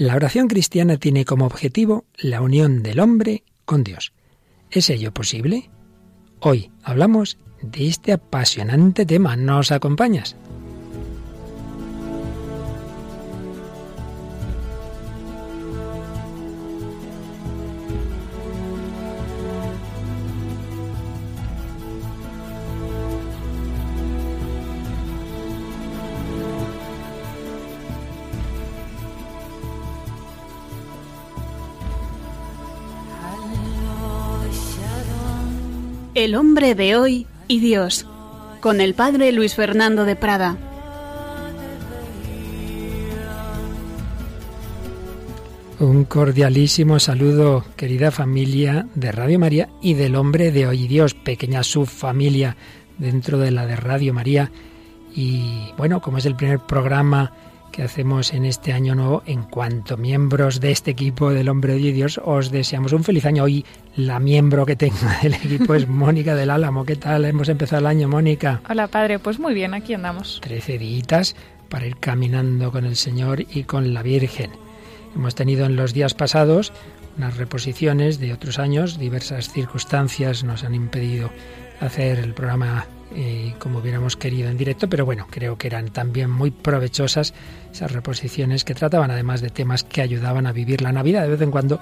La oración cristiana tiene como objetivo la unión del hombre con Dios. ¿Es ello posible? Hoy hablamos de este apasionante tema. ¿Nos acompañas? El hombre de hoy y Dios, con el padre Luis Fernando de Prada. Un cordialísimo saludo, querida familia de Radio María y del hombre de hoy y Dios, pequeña subfamilia dentro de la de Radio María. Y bueno, como es el primer programa que hacemos en este año nuevo. En cuanto miembros de este equipo del Hombre de Dios, os deseamos un feliz año. Hoy la miembro que tengo del equipo es Mónica del Álamo. ¿Qué tal? Hemos empezado el año, Mónica. Hola, padre. Pues muy bien, aquí andamos. Trece días para ir caminando con el Señor y con la Virgen. Hemos tenido en los días pasados unas reposiciones de otros años, diversas circunstancias nos han impedido hacer el programa eh, como hubiéramos querido en directo, pero bueno, creo que eran también muy provechosas esas reposiciones que trataban además de temas que ayudaban a vivir la Navidad. De vez en cuando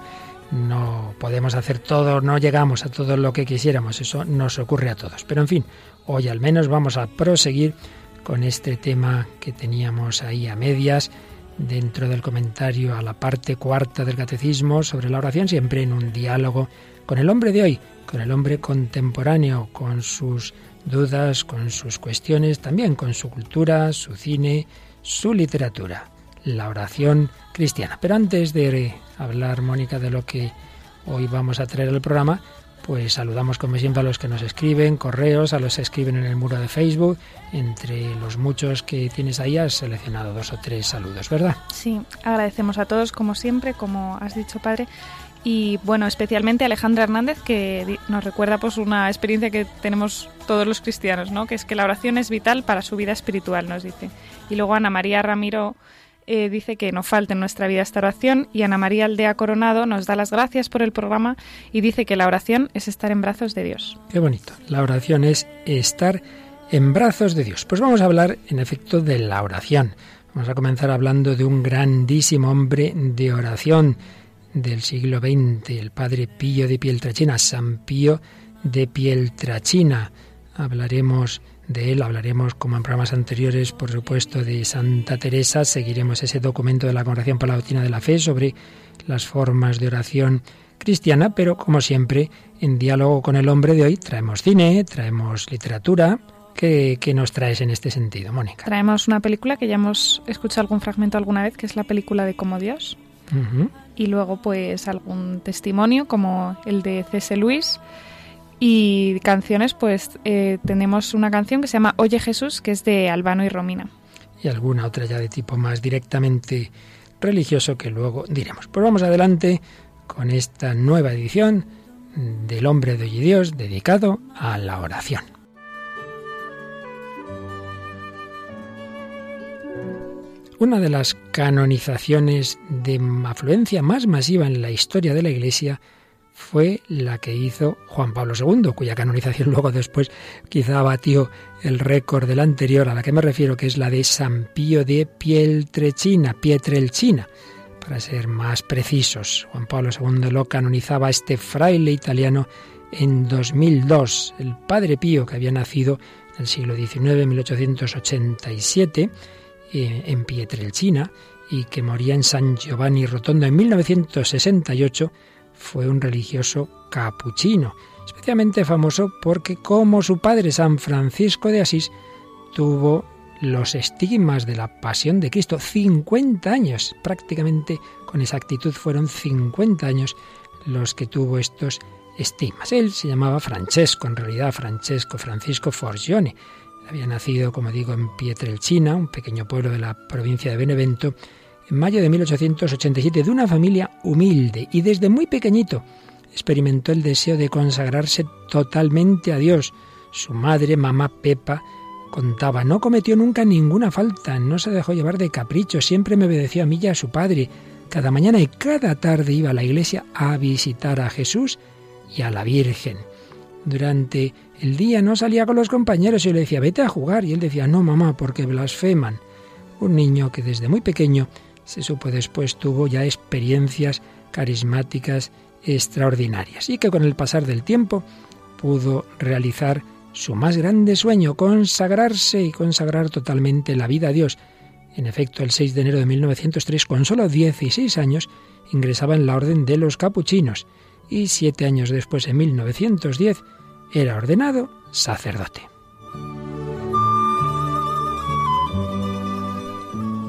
no podemos hacer todo, no llegamos a todo lo que quisiéramos, eso nos ocurre a todos. Pero en fin, hoy al menos vamos a proseguir con este tema que teníamos ahí a medias dentro del comentario a la parte cuarta del catecismo sobre la oración, siempre en un diálogo con el hombre de hoy, con el hombre contemporáneo, con sus dudas, con sus cuestiones, también con su cultura, su cine, su literatura, la oración cristiana. Pero antes de hablar, Mónica, de lo que hoy vamos a traer al programa, pues saludamos como siempre a los que nos escriben, correos, a los que escriben en el muro de Facebook. Entre los muchos que tienes ahí has seleccionado dos o tres saludos, ¿verdad? Sí, agradecemos a todos como siempre, como has dicho, padre. Y bueno, especialmente a Alejandra Hernández, que nos recuerda pues una experiencia que tenemos todos los cristianos, ¿no? Que es que la oración es vital para su vida espiritual, nos dice. Y luego Ana María Ramiro eh, dice que no falta en nuestra vida esta oración y Ana María Aldea Coronado nos da las gracias por el programa y dice que la oración es estar en brazos de Dios. Qué bonito. La oración es estar en brazos de Dios. Pues vamos a hablar en efecto de la oración. Vamos a comenzar hablando de un grandísimo hombre de oración del siglo XX, el padre Pío de Pieltrachina, San Pío de Pieltrachina. Hablaremos de él, hablaremos como en programas anteriores, por supuesto, de Santa Teresa, seguiremos ese documento de la Congregación para la Doctrina de la Fe sobre las formas de oración cristiana, pero como siempre, en diálogo con el hombre de hoy, traemos cine, traemos literatura. ¿Qué, nos traes en este sentido, Mónica? Traemos una película que ya hemos escuchado algún fragmento alguna vez, que es la película de Como Dios y luego pues algún testimonio como el de C.S. Luis y canciones pues eh, tenemos una canción que se llama Oye Jesús que es de Albano y Romina. Y alguna otra ya de tipo más directamente religioso que luego diremos. Pues vamos adelante con esta nueva edición del Hombre de Hoy Dios dedicado a la oración. Una de las canonizaciones de afluencia más masiva en la historia de la Iglesia fue la que hizo Juan Pablo II, cuya canonización luego después quizá batió el récord del anterior, a la que me refiero, que es la de San Pío de Pietrelcina, Pietrelcina, para ser más precisos. Juan Pablo II lo canonizaba este fraile italiano en 2002. El Padre Pío, que había nacido en el siglo XIX, 1887, eh, en Pietrelcina y que moría en San Giovanni Rotondo en 1968, fue un religioso capuchino, especialmente famoso porque como su padre San Francisco de Asís tuvo los estigmas de la pasión de Cristo, 50 años, prácticamente con exactitud fueron 50 años los que tuvo estos estigmas. Él se llamaba Francesco, en realidad Francesco Francisco Forgione, había nacido, como digo, en Pietrelcina, un pequeño pueblo de la provincia de Benevento, en mayo de 1887 de una familia humilde y desde muy pequeñito experimentó el deseo de consagrarse totalmente a Dios. Su madre, mamá Pepa, contaba, no cometió nunca ninguna falta, no se dejó llevar de capricho, siempre me obedeció a mí y a su padre. cada mañana y cada tarde iba a la iglesia a visitar a Jesús y a la Virgen. Durante el día no salía con los compañeros y le decía, vete a jugar. Y él decía, no, mamá, porque blasfeman. Un niño que desde muy pequeño, se supo después, tuvo ya experiencias carismáticas extraordinarias y que con el pasar del tiempo pudo realizar su más grande sueño, consagrarse y consagrar totalmente la vida a Dios. En efecto, el 6 de enero de 1903, con solo 16 años, ingresaba en la orden de los capuchinos y siete años después, en 1910, era ordenado sacerdote.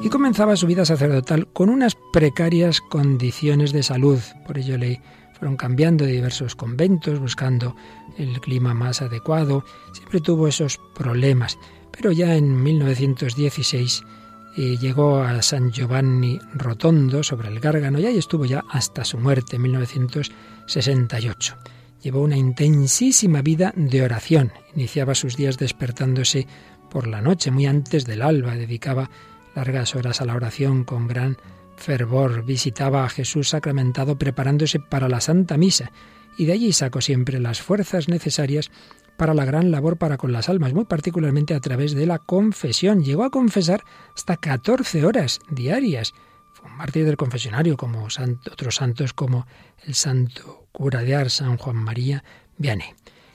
Y comenzaba su vida sacerdotal con unas precarias condiciones de salud. Por ello le fueron cambiando de diversos conventos, buscando el clima más adecuado. Siempre tuvo esos problemas. Pero ya en 1916 eh, llegó a San Giovanni Rotondo sobre el Gárgano y ahí estuvo ya hasta su muerte en 1968. Llevó una intensísima vida de oración. Iniciaba sus días despertándose por la noche, muy antes del alba. Dedicaba largas horas a la oración con gran fervor. Visitaba a Jesús sacramentado preparándose para la Santa Misa y de allí sacó siempre las fuerzas necesarias para la gran labor para con las almas, muy particularmente a través de la confesión. Llegó a confesar hasta 14 horas diarias. Fue un mártir del confesionario, como otros santos como el santo cura de Ars, San Juan María Vianney.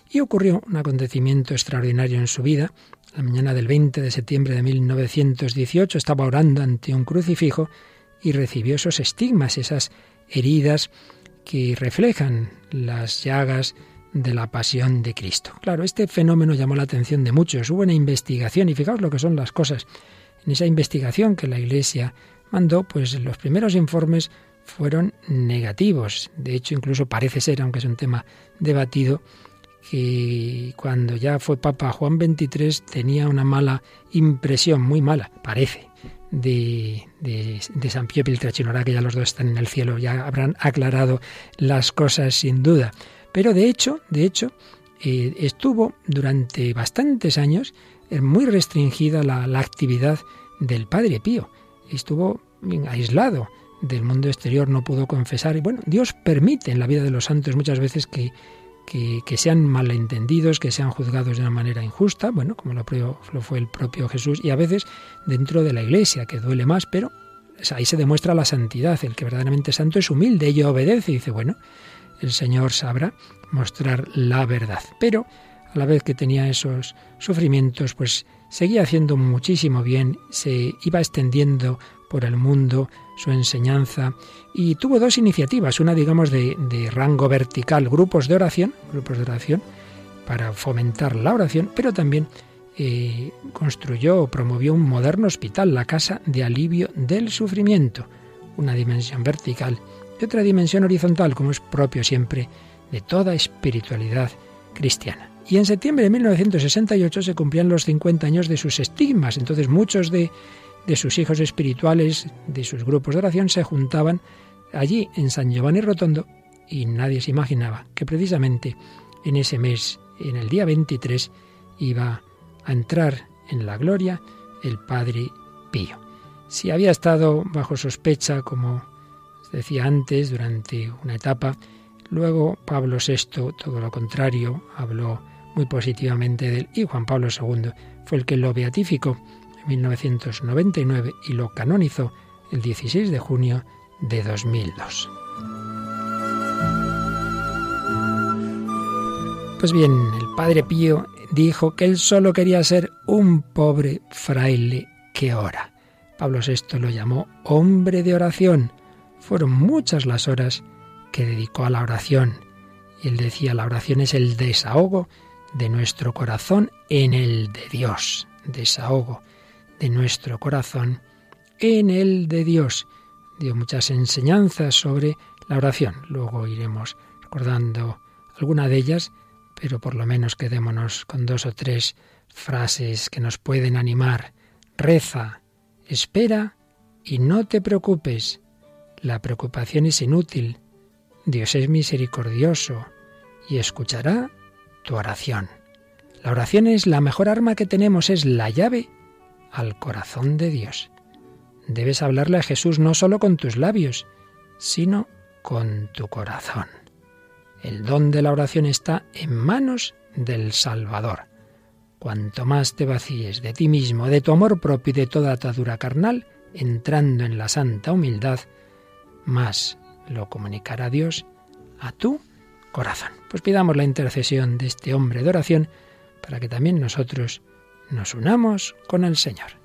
Y ocurrió un acontecimiento extraordinario en su vida. La mañana del 20 de septiembre de 1918 estaba orando ante un crucifijo y recibió esos estigmas, esas heridas que reflejan las llagas de la pasión de Cristo. Claro, este fenómeno llamó la atención de muchos. Hubo una investigación y fijaos lo que son las cosas. En esa investigación que la Iglesia mandó, pues los primeros informes fueron negativos. De hecho, incluso parece ser, aunque es un tema debatido, que cuando ya fue Papa Juan XXIII tenía una mala impresión, muy mala, parece, de, de, San Pío Piltrachino. Ahora que ya los dos están en el cielo, ya habrán aclarado las cosas sin duda. Pero de hecho, de hecho, eh, estuvo durante bastantes años eh, muy restringida la actividad del Padre Pío. Estuvo aislado del mundo exterior, no pudo confesar. Y bueno, Dios permite en la vida de los santos muchas veces que que, sean malentendidos, que sean juzgados de una manera injusta, bueno, como lo, lo, fue el propio Jesús, y a veces dentro de la iglesia, que duele más, pero ahí se demuestra la santidad. El que verdaderamente es santo es humilde, ello obedece y dice, bueno, el Señor sabrá mostrar la verdad. Pero a la vez que tenía esos sufrimientos, pues seguía haciendo muchísimo bien, se iba extendiendo por el mundo su enseñanza y tuvo dos iniciativas, una digamos de, rango vertical, grupos de oración, grupos de oración para fomentar la oración, pero también eh, construyó o promovió un moderno hospital, la Casa de Alivio del Sufrimiento, una dimensión vertical y otra dimensión horizontal, como es propio siempre de toda espiritualidad cristiana. Y en septiembre de 1968 se cumplían los 50 años de sus estigmas, entonces muchos de de sus hijos espirituales, de sus grupos de oración, se juntaban allí en San Giovanni Rotondo y nadie se imaginaba que precisamente en ese mes, en el día 23, iba a entrar en la gloria el Padre Pío. Si había estado bajo sospecha, como decía antes, durante una etapa, luego Pablo VI, todo lo contrario, habló muy positivamente de él y Juan Pablo II fue el que lo beatificó 1999 y lo canonizó el 16 de junio de 2002. Pues bien, el padre Pío dijo que él solo quería ser un pobre fraile que ora. Pablo VI lo llamó hombre de oración. Fueron muchas las horas que dedicó a la oración. Y él decía, la oración es el desahogo de nuestro corazón en el de Dios. Desahogo de nuestro corazón en el de Dios. Dio muchas enseñanzas sobre la oración. Luego iremos recordando alguna de ellas, pero por lo menos quedémonos con dos o tres frases que nos pueden animar. Reza, espera y no te preocupes. La preocupación es inútil. Dios es misericordioso y escuchará tu oración. La oración es la mejor arma que tenemos, es la llave al corazón de Dios. Debes hablarle a Jesús no solo con tus labios, sino con tu corazón. El don de la oración está en manos del Salvador. Cuanto más te vacíes de ti mismo, de tu amor propio y de toda atadura carnal, entrando en la santa humildad, más lo comunicará Dios a tu corazón. Pues pidamos la intercesión de este hombre de oración para que también nosotros nos unamos con el Señor.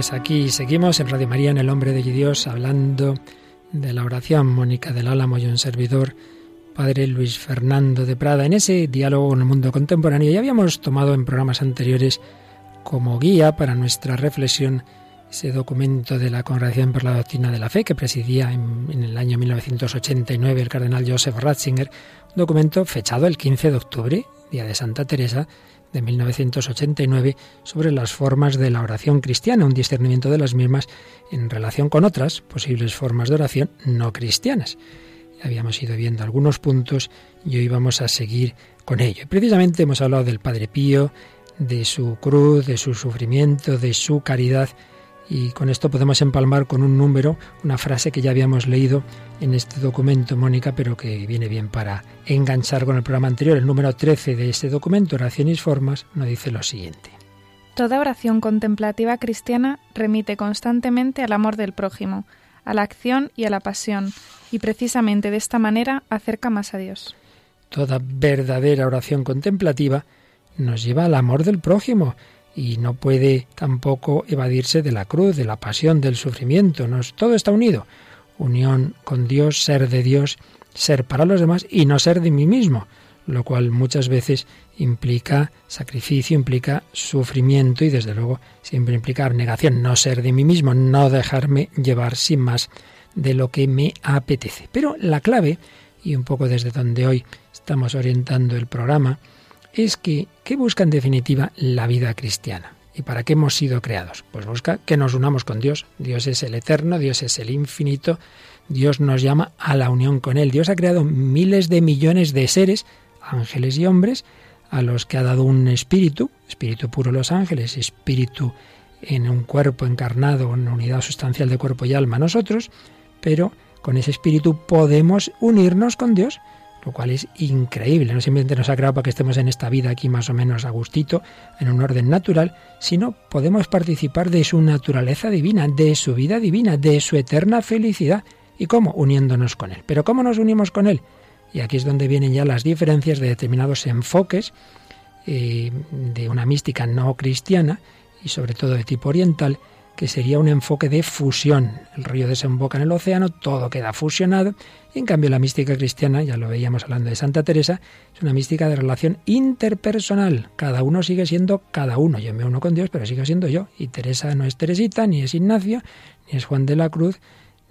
Pues aquí seguimos en Radio María, en El Hombre de Dios, hablando de la oración Mónica del Álamo y un servidor, Padre Luis Fernando de Prada. En ese diálogo en el mundo contemporáneo ya habíamos tomado en programas anteriores como guía para nuestra reflexión ese documento de la Congregación por la Doctrina de la Fe que presidía en, el año 1989 el cardenal Joseph Ratzinger, un documento fechado el 15 de octubre, día de Santa Teresa, de 1989 sobre las formas de la oración cristiana, un discernimiento de las mismas en relación con otras posibles formas de oración no cristianas. Habíamos ido viendo algunos puntos y hoy vamos a seguir con ello. precisamente hemos hablado del Padre Pío, de su cruz, de su sufrimiento, de su caridad y con esto podemos empalmar con un número, una frase que ya habíamos leído en este documento, Mónica, pero que viene bien para enganchar con el programa anterior. El número 13 de este documento, Oraciones y Formas, nos dice lo siguiente. Toda oración contemplativa cristiana remite constantemente al amor del prójimo, a la acción y a la pasión, y precisamente de esta manera acerca más a Dios. Toda verdadera oración contemplativa nos lleva al amor del prójimo, y no puede tampoco evadirse de la cruz, de la pasión, del sufrimiento. Nos, todo está unido. Unión con Dios, ser de Dios, ser para los demás y no ser de mí mismo, lo cual muchas veces implica sacrificio, implica sufrimiento y desde luego siempre implica abnegación, no ser de mí mismo, no dejarme llevar sin más de lo que me apetece. Pero la clave, y un poco desde donde hoy estamos orientando el programa, es que, ¿qué busca en definitiva la vida cristiana? ¿Y para qué hemos sido creados? Pues busca que nos unamos con Dios. Dios es el eterno, Dios es el infinito, Dios nos llama a la unión con Él. Dios ha creado miles de millones de seres, ángeles y hombres, a los que ha dado un espíritu, espíritu puro los ángeles, espíritu en un cuerpo encarnado, en una unidad sustancial de cuerpo y alma nosotros, pero con ese espíritu podemos unirnos con Dios lo cual es increíble. No simplemente nos ha creado para que estemos en esta vida aquí más o menos a gustito, en un orden natural, sino podemos participar de su naturaleza divina, de su vida divina, de su eterna felicidad. ¿Y cómo? Uniéndonos con Él. ¿Pero cómo nos unimos con Él? Y aquí es donde vienen ya las diferencias de determinados enfoques eh, de una mística no cristiana y sobre todo de tipo oriental que sería un enfoque de fusión. El río desemboca en el océano, todo queda fusionado, y en cambio la mística cristiana, ya lo veíamos hablando de Santa Teresa, es una mística de relación interpersonal. Cada uno sigue siendo cada uno. Yo me uno con Dios, pero sigo siendo yo. Y Teresa no es Teresita, ni es Ignacio, ni es Juan de la Cruz,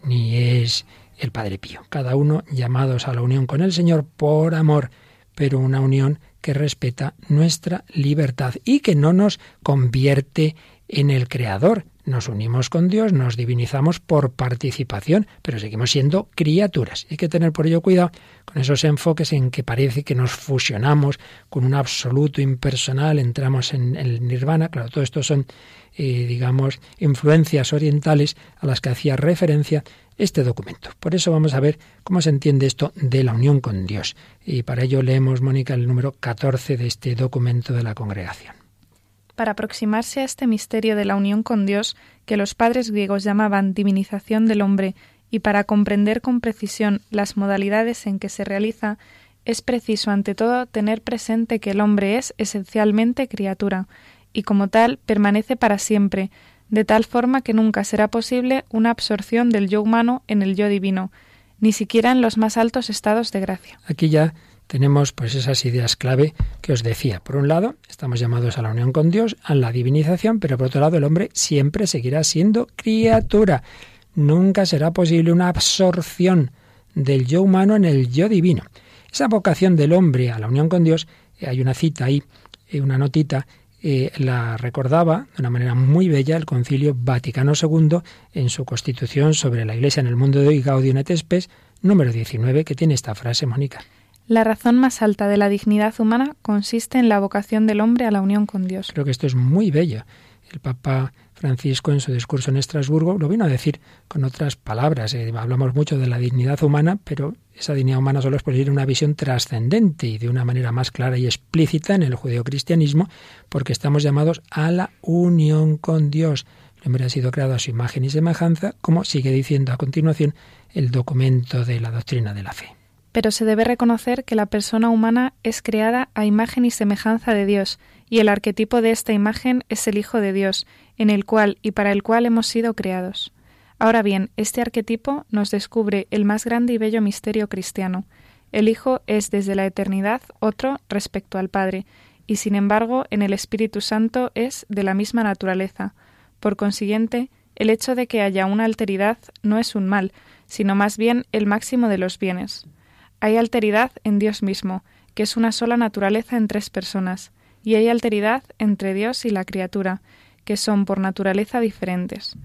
ni es el Padre Pío. Cada uno llamados a la unión con el Señor por amor, pero una unión que respeta nuestra libertad y que no nos convierte en el Creador, nos unimos con Dios, nos divinizamos por participación, pero seguimos siendo criaturas. Hay que tener por ello cuidado con esos enfoques en que parece que nos fusionamos con un absoluto impersonal, entramos en el nirvana. Claro, todo esto son, eh, digamos, influencias orientales a las que hacía referencia este documento. Por eso vamos a ver cómo se entiende esto de la unión con Dios. Y para ello leemos, Mónica, el número 14 de este documento de la congregación para aproximarse a este misterio de la unión con Dios que los padres griegos llamaban divinización del hombre y para comprender con precisión las modalidades en que se realiza, es preciso ante todo tener presente que el hombre es esencialmente criatura y como tal permanece para siempre, de tal forma que nunca será posible una absorción del yo humano en el yo divino, ni siquiera en los más altos estados de gracia. Aquí ya tenemos pues esas ideas clave que os decía. Por un lado, estamos llamados a la unión con Dios, a la divinización, pero por otro lado, el hombre siempre seguirá siendo criatura. Nunca será posible una absorción del yo humano en el yo divino. Esa vocación del hombre a la unión con Dios, eh, hay una cita ahí, eh, una notita, eh, la recordaba de una manera muy bella el Concilio Vaticano II en su Constitución sobre la Iglesia en el mundo de hoy, Gaudium et número 19, que tiene esta frase, Mónica. La razón más alta de la dignidad humana consiste en la vocación del hombre a la unión con Dios. Creo que esto es muy bello. El Papa Francisco en su discurso en Estrasburgo lo vino a decir con otras palabras. Eh, hablamos mucho de la dignidad humana, pero esa dignidad humana solo es posible una visión trascendente y de una manera más clara y explícita en el judeocristianismo, porque estamos llamados a la unión con Dios. El hombre ha sido creado a su imagen y semejanza, como sigue diciendo a continuación el documento de la doctrina de la fe. Pero se debe reconocer que la persona humana es creada a imagen y semejanza de Dios, y el arquetipo de esta imagen es el Hijo de Dios, en el cual y para el cual hemos sido creados. Ahora bien, este arquetipo nos descubre el más grande y bello misterio cristiano. El Hijo es desde la eternidad otro respecto al Padre, y sin embargo en el Espíritu Santo es de la misma naturaleza. Por consiguiente, el hecho de que haya una alteridad no es un mal, sino más bien el máximo de los bienes. Hay alteridad en Dios mismo, que es una sola naturaleza en tres personas, y hay alteridad entre Dios y la criatura, que son por naturaleza diferentes.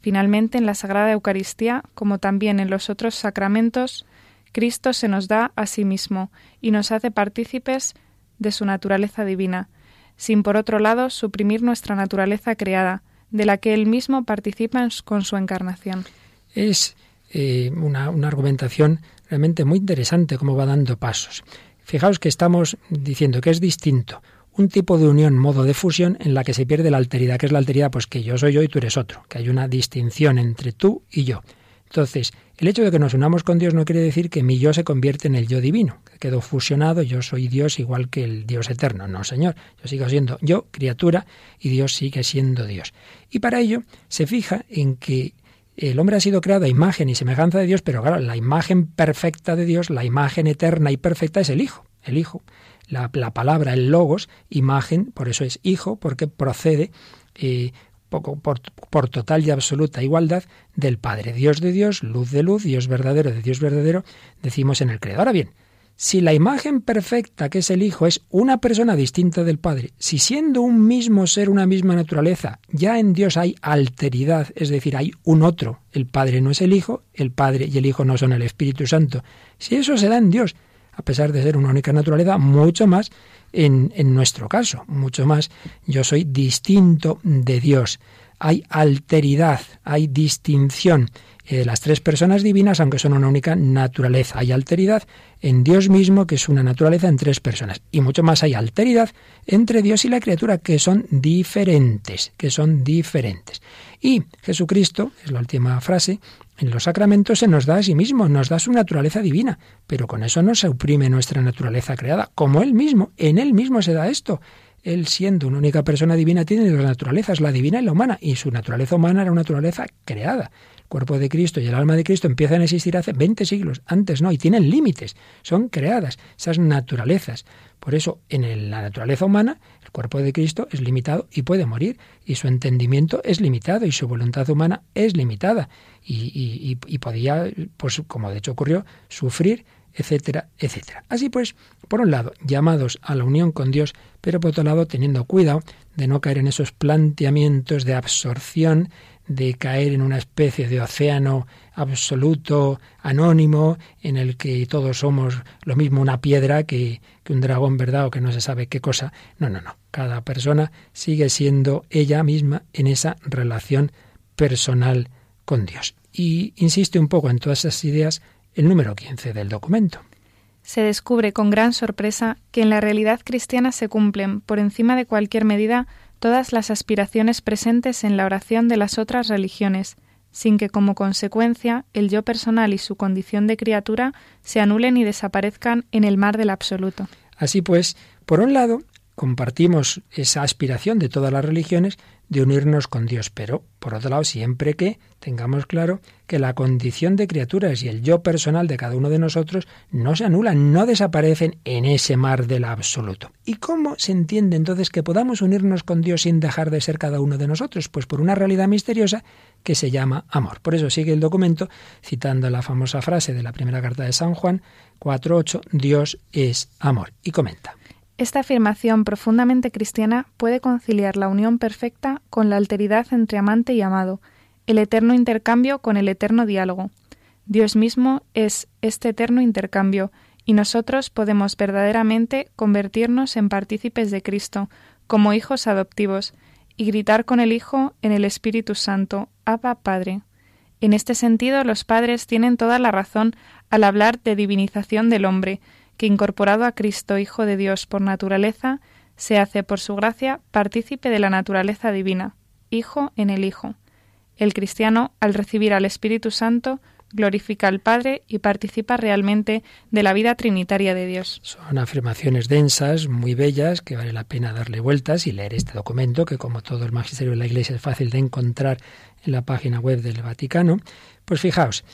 Finalmente, en la Sagrada Eucaristía, como también en los otros sacramentos, Cristo se nos da a sí mismo y nos hace partícipes de su naturaleza divina, sin por otro lado suprimir nuestra naturaleza creada, de la que Él mismo participa con su encarnación. Es eh, una, una argumentación realmente muy interesante, cómo va dando pasos. Fijaos que estamos diciendo que es distinto un tipo de unión, modo de fusión, en la que se pierde la alteridad. que es la alteridad? Pues que yo soy yo y tú eres otro, que hay una distinción entre tú y yo. Entonces, el hecho de que nos unamos con Dios no quiere decir que mi yo se convierte en el yo divino, que quedo fusionado, yo soy Dios igual que el Dios eterno. No, Señor, yo sigo siendo yo, criatura, y Dios sigue siendo Dios. Y para ello se fija en que el hombre ha sido creado a imagen y semejanza de Dios, pero claro, la imagen perfecta de Dios, la imagen eterna y perfecta es el Hijo, el Hijo. La, palabra, el logos, imagen, por eso es hijo, porque procede eh, por, por, total y absoluta igualdad del Padre. Dios de Dios, luz de luz, Dios verdadero de Dios verdadero, decimos en el credo. Ahora bien, si la imagen perfecta que es el Hijo es una persona distinta del Padre, si siendo un mismo ser, una misma naturaleza, ya en Dios hay alteridad, es decir, hay un otro, el Padre no es el Hijo, el Padre y el Hijo no son el Espíritu Santo, si eso se da en Dios, a pesar de ser una única naturaleza, mucho más en, en nuestro caso, mucho más yo soy distinto de Dios. Hay alteridad, hay distinción de las tres personas divinas, aunque son una única naturaleza. Hay alteridad en Dios mismo, que es una naturaleza en tres personas. Y mucho más hay alteridad entre Dios y la criatura, que son diferentes, que son diferentes. Y Jesucristo, es la última frase, en los sacramentos se nos da a sí mismo, nos da su naturaleza divina, pero con eso no se oprime nuestra naturaleza creada, como Él mismo, en Él mismo se da esto. Él siendo una única persona divina tiene dos naturalezas, la divina y la humana, y su naturaleza humana era una naturaleza creada. El cuerpo de Cristo y el alma de Cristo empiezan a existir hace 20 siglos, antes no, y tienen límites, son creadas esas naturalezas. Por eso, en la naturaleza humana, el cuerpo de Cristo es limitado y puede morir, y su entendimiento es limitado, y su voluntad humana es limitada, y, podía, pues como de hecho ocurrió, sufrir, etcétera, etcétera. Así pues, por un lado, llamados a la unión con Dios, pero por otro lado, teniendo cuidado de no caer en esos planteamientos de absorción, de caer en una especie de océano absoluto, anónimo, en el que todos somos lo mismo una piedra que, que un dragón, ¿verdad? O que no se sabe qué cosa. No, no, no. Cada persona sigue siendo ella misma en esa relación personal con Dios. Y insiste un poco en todas esas ideas el número 15 del documento. Se descubre con gran sorpresa que en la realidad cristiana se cumplen, por encima de cualquier medida, todas las aspiraciones presentes en la oración de las otras religiones, sin que como consecuencia el yo personal y su condición de criatura se anulen y desaparezcan en el mar del absoluto. Así pues, por un lado, compartimos esa aspiración de todas las religiones de unirnos con Dios, pero por otro lado, siempre que tengamos claro que la condición de criaturas y el yo personal de cada uno de nosotros no se anulan, no desaparecen en ese mar del absoluto. ¿Y cómo se entiende entonces que podamos unirnos con Dios sin dejar de ser cada uno de nosotros? Pues por una realidad misteriosa que se llama amor. Por eso sigue el documento citando la famosa frase de la primera carta de San Juan 4.8, Dios es amor. Y comenta. Esta afirmación profundamente cristiana puede conciliar la unión perfecta con la alteridad entre amante y amado, el eterno intercambio con el eterno diálogo. Dios mismo es este eterno intercambio, y nosotros podemos verdaderamente convertirnos en partícipes de Cristo, como hijos adoptivos, y gritar con el Hijo en el Espíritu Santo, Abba Padre. En este sentido, los padres tienen toda la razón al hablar de divinización del hombre, que incorporado a Cristo, Hijo de Dios por naturaleza, se hace por su gracia partícipe de la naturaleza divina, Hijo en el Hijo. El cristiano, al recibir al Espíritu Santo, glorifica al Padre y participa realmente de la vida trinitaria de Dios. Son afirmaciones densas, muy bellas, que vale la pena darle vueltas y leer este documento, que como todo el magisterio de la Iglesia es fácil de encontrar en la página web del Vaticano. Pues fijaos,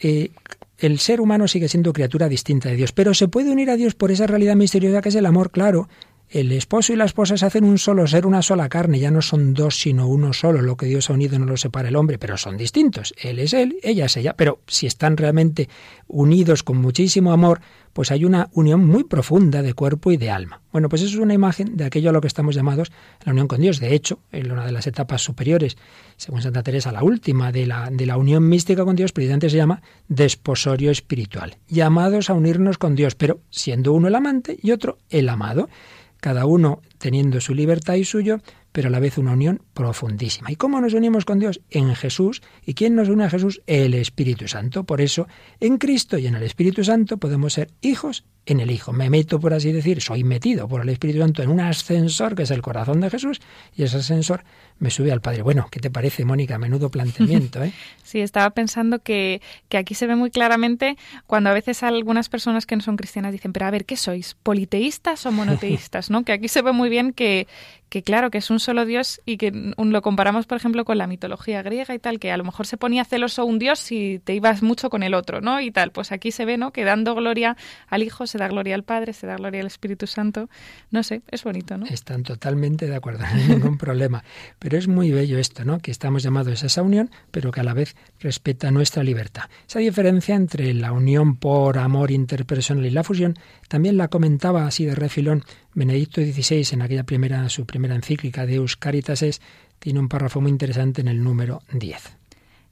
eh, el ser humano sigue siendo criatura distinta de Dios, pero se puede unir a Dios por esa realidad misteriosa que es el amor, claro. El esposo y la esposa se hacen un solo ser, una sola carne, ya no son dos sino uno solo, lo que Dios ha unido no lo separa el hombre, pero son distintos. Él es él, ella es ella, pero si están realmente unidos con muchísimo amor, pues hay una unión muy profunda de cuerpo y de alma. Bueno, pues eso es una imagen de aquello a lo que estamos llamados la unión con Dios. De hecho, en una de las etapas superiores, según Santa Teresa, la última de la, de la unión mística con Dios, precisamente se llama desposorio espiritual. Llamados a unirnos con Dios, pero siendo uno el amante y otro el amado. Cada uno teniendo su libertad y suyo, pero a la vez una unión profundísima. ¿Y cómo nos unimos con Dios? En Jesús. ¿Y quién nos une a Jesús? El Espíritu Santo. Por eso, en Cristo y en el Espíritu Santo podemos ser hijos en el Hijo. Me meto, por así decir, soy metido por el Espíritu Santo en un ascensor que es el corazón de Jesús y ese ascensor me sube al Padre. Bueno, ¿qué te parece, Mónica? Menudo planteamiento, ¿eh? Sí, estaba pensando que, que aquí se ve muy claramente cuando a veces algunas personas que no son cristianas dicen, pero a ver, ¿qué sois? ¿Politeístas o monoteístas? ¿no? Que aquí se ve muy bien que, que claro, que es un solo Dios y que lo comparamos, por ejemplo, con la mitología griega y tal, que a lo mejor se ponía celoso un Dios si te ibas mucho con el otro, ¿no? Y tal, pues aquí se ve, ¿no? Que dando gloria al Hijo se da gloria al Padre, se da gloria al Espíritu Santo. No sé, es bonito, ¿no? Están totalmente de acuerdo, no ningún problema. Pero es muy bello esto, ¿no? Que estamos llamados a esa unión, pero que a la vez respeta nuestra libertad. Esa diferencia entre la unión por amor interpersonal y la fusión también la comentaba así de refilón Benedicto XVI en aquella primera, su primera encíclica Deus Caritas es, tiene un párrafo muy interesante en el número 10.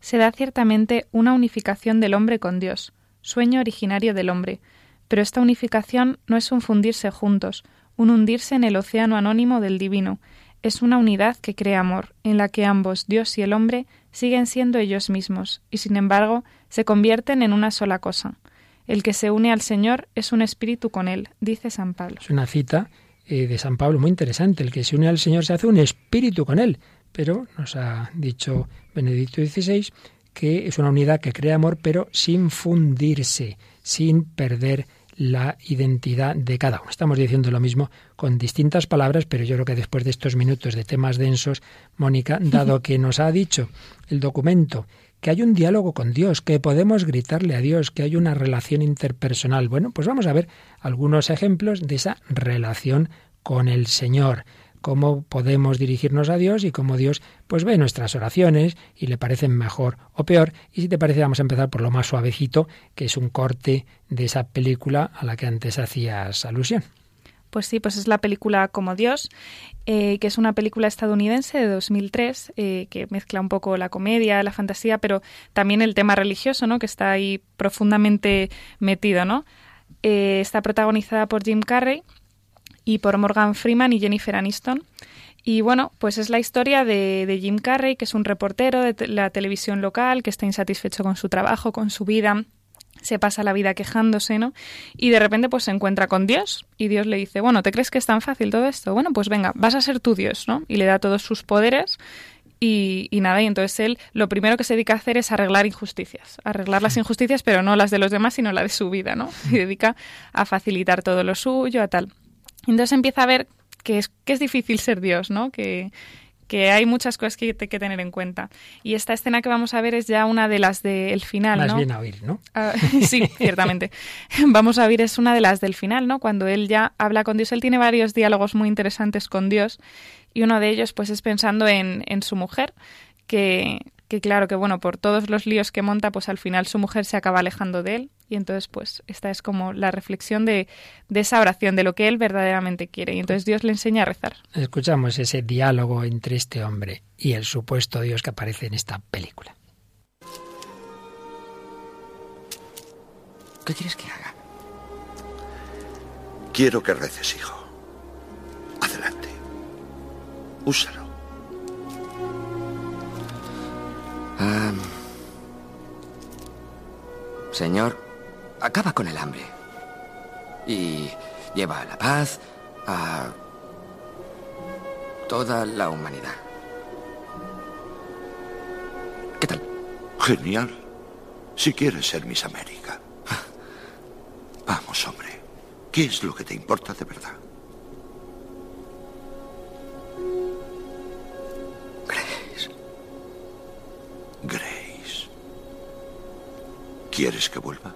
Se da ciertamente una unificación del hombre con Dios, sueño originario del hombre, pero esta unificación no es un fundirse juntos, un hundirse en el océano anónimo del divino, es una unidad que crea amor, en la que ambos, Dios y el hombre, siguen siendo ellos mismos, y sin embargo se convierten en una sola cosa. El que se une al Señor es un espíritu con Él, dice San Pablo. Es una cita eh, de San Pablo muy interesante. El que se une al Señor se hace un espíritu con Él. Pero nos ha dicho Benedicto XVI que es una unidad que crea amor, pero sin fundirse, sin perder la identidad de cada uno. Estamos diciendo lo mismo con distintas palabras, pero yo creo que después de estos minutos de temas densos, Mónica, dado que nos ha dicho el documento que hay un diálogo con Dios, que podemos gritarle a Dios, que hay una relación interpersonal. Bueno, pues vamos a ver algunos ejemplos de esa relación con el Señor cómo podemos dirigirnos a Dios y cómo Dios pues ve nuestras oraciones y le parecen mejor o peor. Y si te parece vamos a empezar por lo más suavecito, que es un corte de esa película a la que antes hacías alusión. Pues sí, pues es la película Como Dios, eh, que es una película estadounidense de 2003 eh, que mezcla un poco la comedia, la fantasía, pero también el tema religioso, ¿no? Que está ahí profundamente metido, ¿no? Eh, está protagonizada por Jim Carrey y por Morgan Freeman y Jennifer Aniston. Y bueno, pues es la historia de, de, Jim Carrey, que es un reportero de la televisión local, que está insatisfecho con su trabajo, con su vida, se pasa la vida quejándose, ¿no? Y de repente pues se encuentra con Dios y Dios le dice, bueno, ¿te crees que es tan fácil todo esto? Bueno, pues venga, vas a ser tu Dios, ¿no? Y le da todos sus poderes y, y, nada, y entonces él lo primero que se dedica a hacer es arreglar injusticias, arreglar las injusticias, pero no las de los demás, sino la de su vida, ¿no? Y dedica a facilitar todo lo suyo, a tal. Entonces empieza a ver que es, que es difícil ser Dios, ¿no? Que, que hay muchas cosas que hay que tener en cuenta. Y esta escena que vamos a ver es ya una de las del final, Más ¿no? bien a oír, ¿no? Ah, sí, ciertamente. Vamos a ver, es una de las del final, ¿no? Cuando él ya habla con Dios. Él tiene varios diálogos muy interesantes con Dios y uno de ellos pues es pensando en, en su mujer, que, que claro que bueno, por todos los líos que monta, pues al final su mujer se acaba alejando de él y entonces pues esta es como la reflexión de, de esa oración, de lo que él verdaderamente quiere y entonces Dios le enseña a rezar. Escuchamos ese diálogo entre este hombre y el supuesto Dios que aparece en esta película. ¿Qué quieres que haga? Quiero que reces, hijo. Adelante. Úsalo. Ah, señor, acaba con el hambre. Y lleva la paz a toda la humanidad. ¿Qué tal? Genial. Si quieres ser Miss América. Vamos, hombre. ¿Qué es lo que te importa de verdad? Grace. Grace. ¿Quieres que vuelva?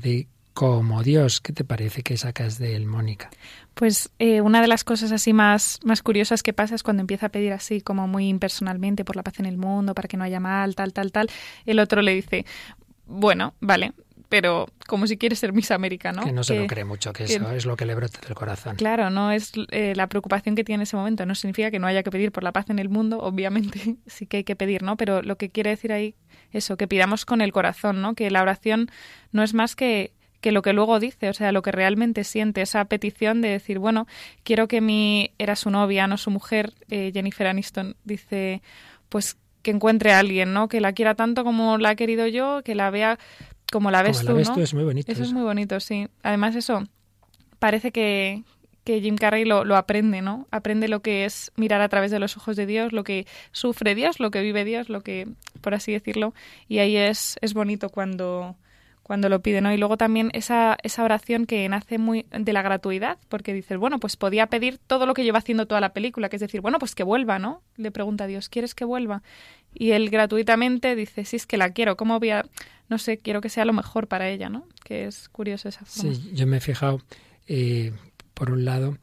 De como Dios. ¿Qué te parece que sacas de él, Mónica? Pues eh, una de las cosas así más, más curiosas que pasa es cuando empieza a pedir así como muy impersonalmente por la paz en el mundo, para que no haya mal, tal, tal, tal. El otro le dice, bueno, vale, pero como si quieres ser Miss América, ¿no? Que no se Que- lo cree mucho, que que- eso es lo que le brota del corazón. Claro, no es eh, la preocupación que tiene en ese momento. No significa que no haya que pedir por la paz en el mundo, obviamente sí que hay que pedir, ¿no? Pero lo que quiere decir ahí, eso, que pidamos con el corazón, ¿no? Que la oración no es más que, que lo que luego dice, o sea, lo que realmente siente, esa petición de decir, bueno, quiero que mi, era su novia, no su mujer, eh, Jennifer Aniston, dice, pues que encuentre a alguien, ¿no? Que la quiera tanto como la he querido yo, que la vea como la ves Como tú, la ves ¿no? tú, es muy bonito. Eso es muy bonito, sí. Además, eso parece que, que Jim Carrey lo, lo aprende, ¿no? Aprende lo que es mirar a través de los ojos de Dios, lo que sufre Dios, lo que vive Dios, lo que, por así decirlo. Y ahí es, es bonito cuando, cuando lo pide, ¿no? Y luego también esa, esa oración que nace muy de la gratuidad, porque dices, bueno, pues podía pedir todo lo que lleva haciendo toda la película, que es decir, bueno, pues que vuelva, ¿no? Le pregunta a Dios, ¿quieres que vuelva? Y él gratuitamente dice, sí, es que la quiero, ¿cómo voy a...? No sé, quiero que sea lo mejor para ella, ¿no? Que es curioso esa forma. Sí, yo me he fijado, eh, por un lado,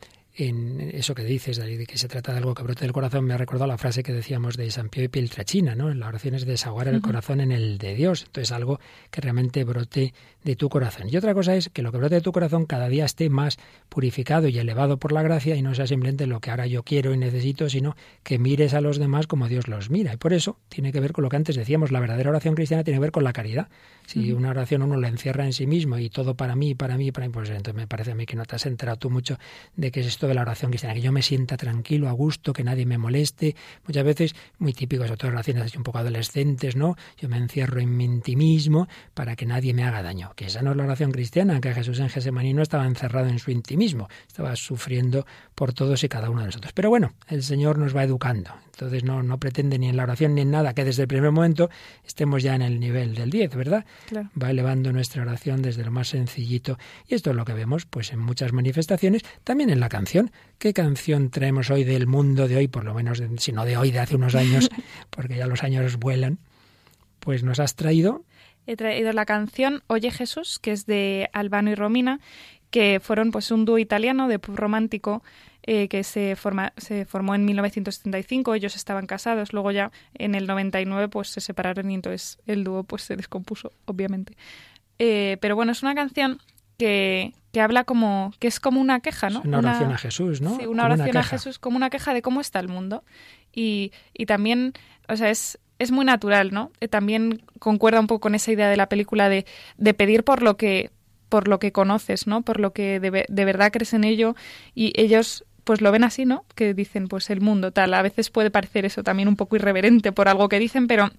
en eso que dices, David, de que se trata de algo que brote del corazón, me ha recordado la frase que decíamos de San Pío y Piltrachina, ¿no? La oración es desahogar el corazón en el de Dios. Entonces, algo que realmente brote de tu corazón. Y otra cosa es que lo que brote de tu corazón cada día esté más purificado y elevado por la gracia y no sea simplemente lo que ahora yo quiero y necesito, sino que mires a los demás como Dios los mira. Y por eso tiene que ver con lo que antes decíamos, la verdadera oración cristiana tiene que ver con la caridad. Si una oración uno la encierra en sí mismo y todo para mí, para mí, para mí, pues entonces me parece a mí que no te has enterado tú mucho de qué es esto de la oración cristiana, que yo me sienta tranquilo, a gusto, que nadie me moleste. Muchas veces, muy típico, sobre todo oraciones así un poco adolescentes, ¿no? Yo me encierro en mi intimismo para que nadie me haga daño. Que esa no es la oración cristiana, que Jesús en Gesemaní no estaba encerrado en su intimismo, estaba sufriendo por todos y cada uno de nosotros. Pero bueno, el Señor nos va educando. Entonces no, no pretende ni en la oración ni en nada que desde el primer momento estemos ya en el nivel del 10, ¿verdad? Claro. Va elevando nuestra oración desde lo más sencillito. Y esto es lo que vemos pues en muchas manifestaciones, también en la canción. ¿Qué canción traemos hoy del mundo de hoy? Por lo menos, si no de hoy, de hace unos años, porque ya los años vuelan. Pues nos has traído He traído la canción Oye Jesús, que es de Albano y Romina, que fueron pues un dúo italiano de pop romántico eh, que se, forma, se formó en 1975. Ellos estaban casados, luego ya en el 99 pues se separaron y entonces el dúo pues se descompuso, obviamente. Eh, pero bueno, es una canción que, que habla como que es como una queja, ¿no? una oración a Jesús, ¿no? Sí, una oración a Jesús como una queja de cómo está el mundo. Y, y también, o sea, es, es muy natural, ¿no? Eh, también concuerda un poco con esa idea de la película de, de pedir por lo que por lo que conoces, ¿no? Por lo que de, de verdad crees en ello y ellos pues lo ven así, ¿no? Que dicen, pues el mundo tal. A veces puede parecer eso también un poco irreverente por algo que dicen, pero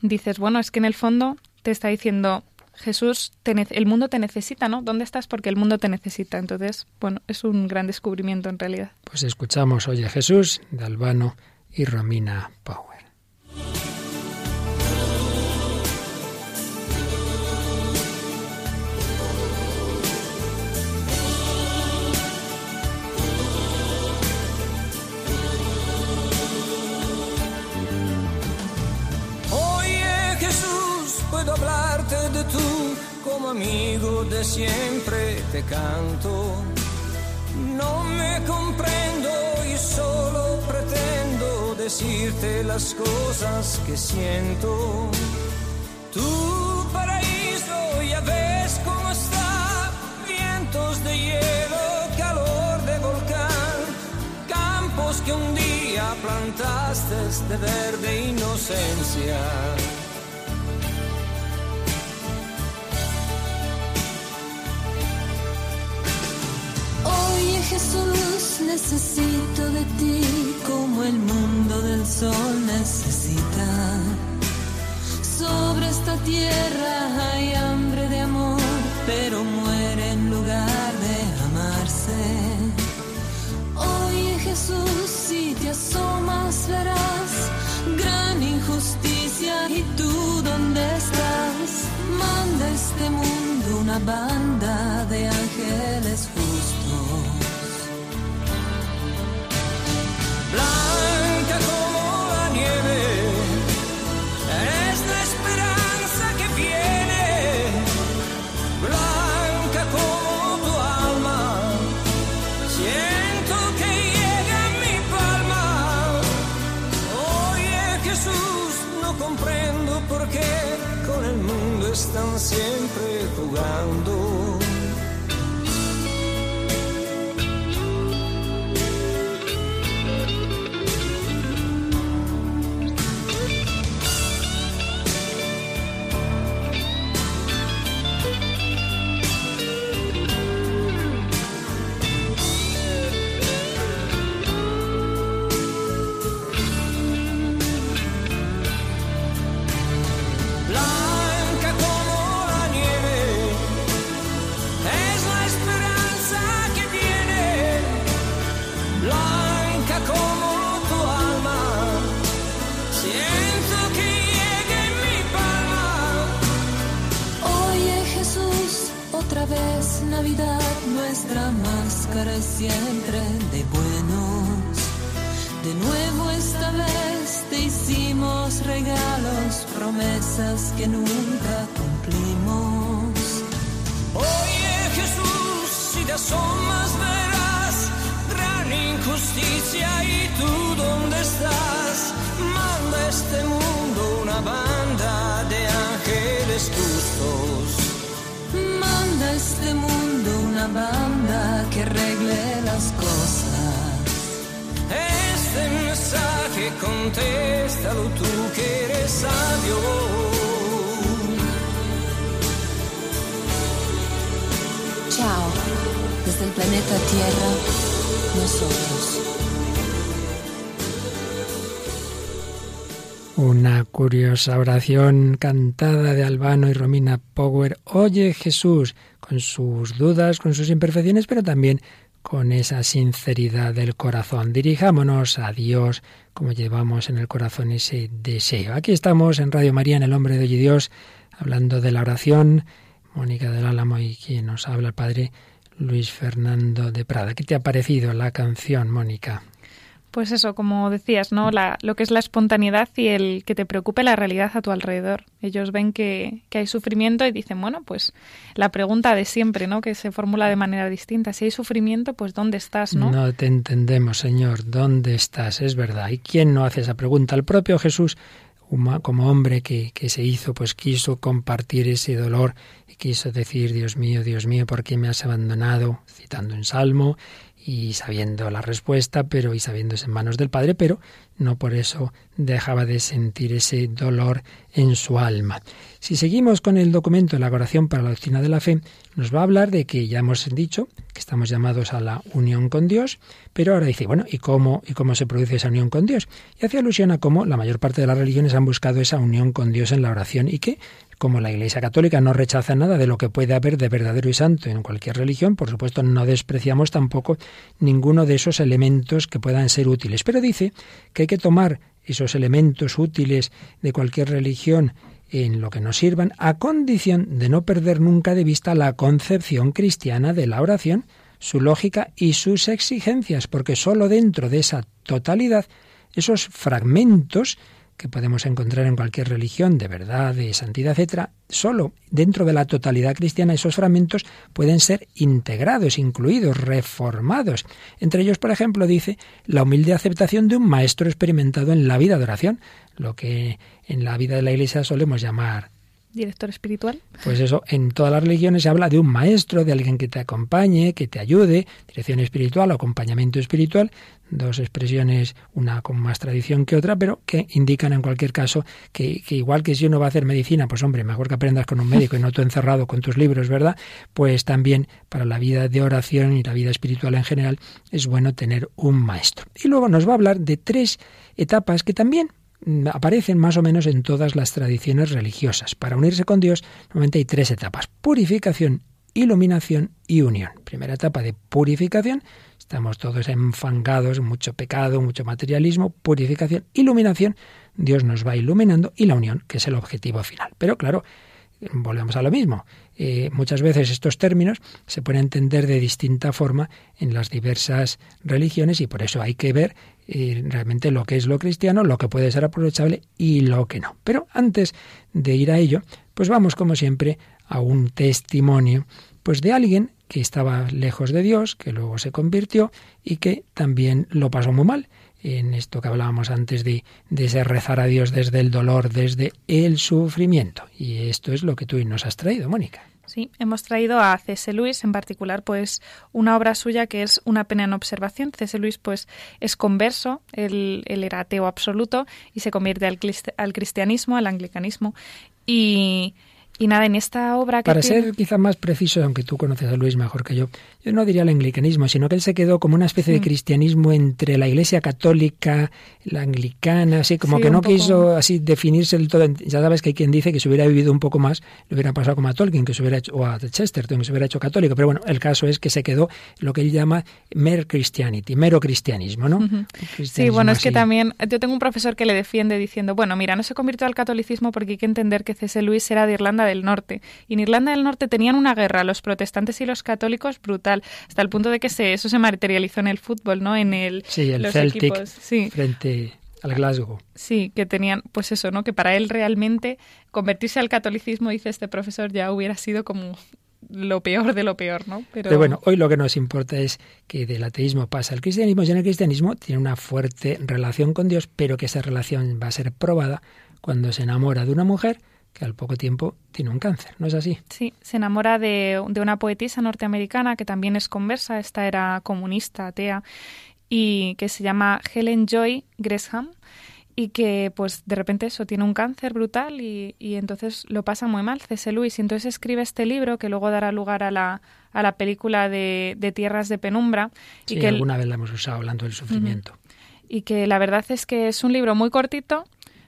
dices, bueno, es que en el fondo te está diciendo, Jesús, el mundo te necesita, ¿no? ¿Dónde estás? Porque el mundo te necesita. Entonces, bueno, es un gran descubrimiento en realidad. Pues escuchamos Oye Jesús de Albano y Romina Power. Amigo de siempre te canto. No me comprendo y solo pretendo decirte las cosas que siento. Tu paraíso ya ves cómo está, vientos de hielo, calor de volcán, campos que un día plantaste de verde inocencia. Jesús, necesito de ti como el mundo del sol necesita. Sobre esta tierra hay hambre de amor, pero muere en lugar de amarse. Oye Jesús, si te asomas verás gran injusticia y tú dónde estás. Manda este mundo una banda de ángeles blanca como la nieve, es la esperanza que viene, blanca como tu alma, siento que llega mi palma. Oye Jesús, no comprendo por qué con el mundo están siempre jugando. Una curiosa oración cantada de Albano y Romina Power. Oye Jesús, con sus dudas, con sus imperfecciones, pero también con esa sinceridad del corazón. Dirijámonos a Dios como llevamos en el corazón ese deseo. Aquí estamos en Radio María, en El Hombre de Hoy Dios, hablando de la oración. Mónica del Álamo y quien nos habla el Padre Luis Fernando de Prada. ¿Qué te ha parecido la canción, Mónica? Pues eso, como decías, ¿no? La, lo que es la espontaneidad y el que te preocupe la realidad a tu alrededor. Ellos ven que, que, hay sufrimiento y dicen, bueno, pues la pregunta de siempre, ¿no? Que se formula de manera distinta. Si hay sufrimiento, pues ¿dónde estás, no? No te entendemos, Señor. ¿Dónde estás? Es verdad. ¿Y quién no hace esa pregunta? El propio Jesús como hombre que, que se hizo, pues quiso compartir ese dolor y quiso decir, Dios mío, Dios mío, ¿por qué me has abandonado? citando un salmo y sabiendo la respuesta, pero y sabiéndose en manos del Padre, pero no por eso dejaba de sentir ese dolor en su alma. Si seguimos con el documento de la oración para la doctrina de la fe, nos va a hablar de que ya hemos dicho que estamos llamados a la unión con Dios, pero ahora dice, bueno, ¿y cómo, y cómo se produce esa unión con Dios? Y hace alusión a cómo la mayor parte de las religiones han buscado esa unión con Dios en la oración y que como la Iglesia Católica no rechaza nada de lo que puede haber de verdadero y santo en cualquier religión, por supuesto no despreciamos tampoco ninguno de esos elementos que puedan ser útiles. Pero dice que que tomar esos elementos útiles de cualquier religión en lo que nos sirvan, a condición de no perder nunca de vista la concepción cristiana de la oración, su lógica y sus exigencias, porque sólo dentro de esa totalidad, esos fragmentos que podemos encontrar en cualquier religión de verdad, de santidad, etcétera, solo dentro de la totalidad cristiana esos fragmentos pueden ser integrados, incluidos, reformados. Entre ellos, por ejemplo, dice la humilde aceptación de un maestro experimentado en la vida de oración, lo que en la vida de la Iglesia solemos llamar director espiritual? Pues eso, en todas las religiones se habla de un maestro, de alguien que te acompañe, que te ayude, dirección espiritual o acompañamiento espiritual, dos expresiones, una con más tradición que otra, pero que indican en cualquier caso que, igual que si uno va a hacer medicina, pues hombre, mejor que aprendas con un médico y no tú encerrado con tus libros, ¿verdad? Pues también para la vida de oración y la vida espiritual en general es bueno tener un maestro. Y luego nos va a hablar de tres etapas que también aparecen más o menos en todas las tradiciones religiosas. Para unirse con Dios, normalmente hay tres etapas: purificación, iluminación y unión. Primera etapa de purificación, estamos todos enfangados, mucho pecado, mucho materialismo, purificación, iluminación, Dios nos va iluminando y la unión, que es el objetivo final. Pero claro, volvemos a lo mismo. Eh, muchas veces estos términos se pueden entender de distinta forma en las diversas religiones y por eso hay que ver eh, realmente lo que es lo cristiano, lo que puede ser aprovechable y lo que no. Pero antes de ir a ello, pues vamos como siempre a un testimonio pues de alguien que estaba lejos de Dios, que luego se convirtió y que también lo pasó muy mal en esto que hablábamos antes de, de ese rezar a Dios desde el dolor, desde el sufrimiento. Y esto es lo que tú nos has traído, Mónica. Sí, hemos traído a C.S. Lewis, en particular, pues una obra suya que es Una pena en observación. C.S. Lewis, pues, es converso, él, él, era ateo absoluto y se convierte al, al cristianismo, al anglicanismo. Y, y nada, en esta obra que Para ser quizá más preciso, aunque tú conoces a Luis mejor que yo, yo no diría el anglicanismo, sino que él se quedó como una especie de mm. cristianismo entre la Iglesia católica, la anglicana, así como que no quiso así definirse del todo. Ya sabes que hay quien dice que si hubiera vivido un poco más, le hubiera pasado como a Tolkien, que se hubiera hecho, o a Chesterton, que se hubiera hecho católico. Pero bueno, el caso es que se quedó lo que él llama mere Christianity, mero cristianismo, ¿no? sí, bueno, es que también yo tengo un profesor que le defiende diciendo, bueno, mira, no se convirtió al catolicismo porque hay que entender que C.S. Lewis era de Irlanda del Norte. Y en Irlanda del Norte tenían una guerra, los protestantes y los católicos, brutal, hasta el punto de que se, eso se materializó en el fútbol, ¿no? En el, sí, el Celtic frente al Glasgow. Sí, que tenían, pues eso, ¿no? Que para él realmente convertirse al catolicismo, dice este profesor, ya hubiera sido como lo peor de lo peor, ¿no? Pero... bueno, hoy lo que nos importa es que del ateísmo pasa al cristianismo y en el cristianismo tiene una fuerte relación con Dios, pero que esa relación va a ser probada cuando se enamora de una mujer que al poco tiempo tiene un cáncer, ¿no es así? Sí, se enamora de, una poetisa norteamericana que también es conversa, esta era comunista, atea, y que se llama Helen Joy Gresham y que pues de repente eso tiene un cáncer brutal y, entonces lo pasa muy mal C.S. Lewis y entonces escribe este libro que luego dará lugar a la, a la película de, Tierras de Penumbra y que alguna vez la hemos usado hablando del sufrimiento y que la verdad es que es un libro muy cortito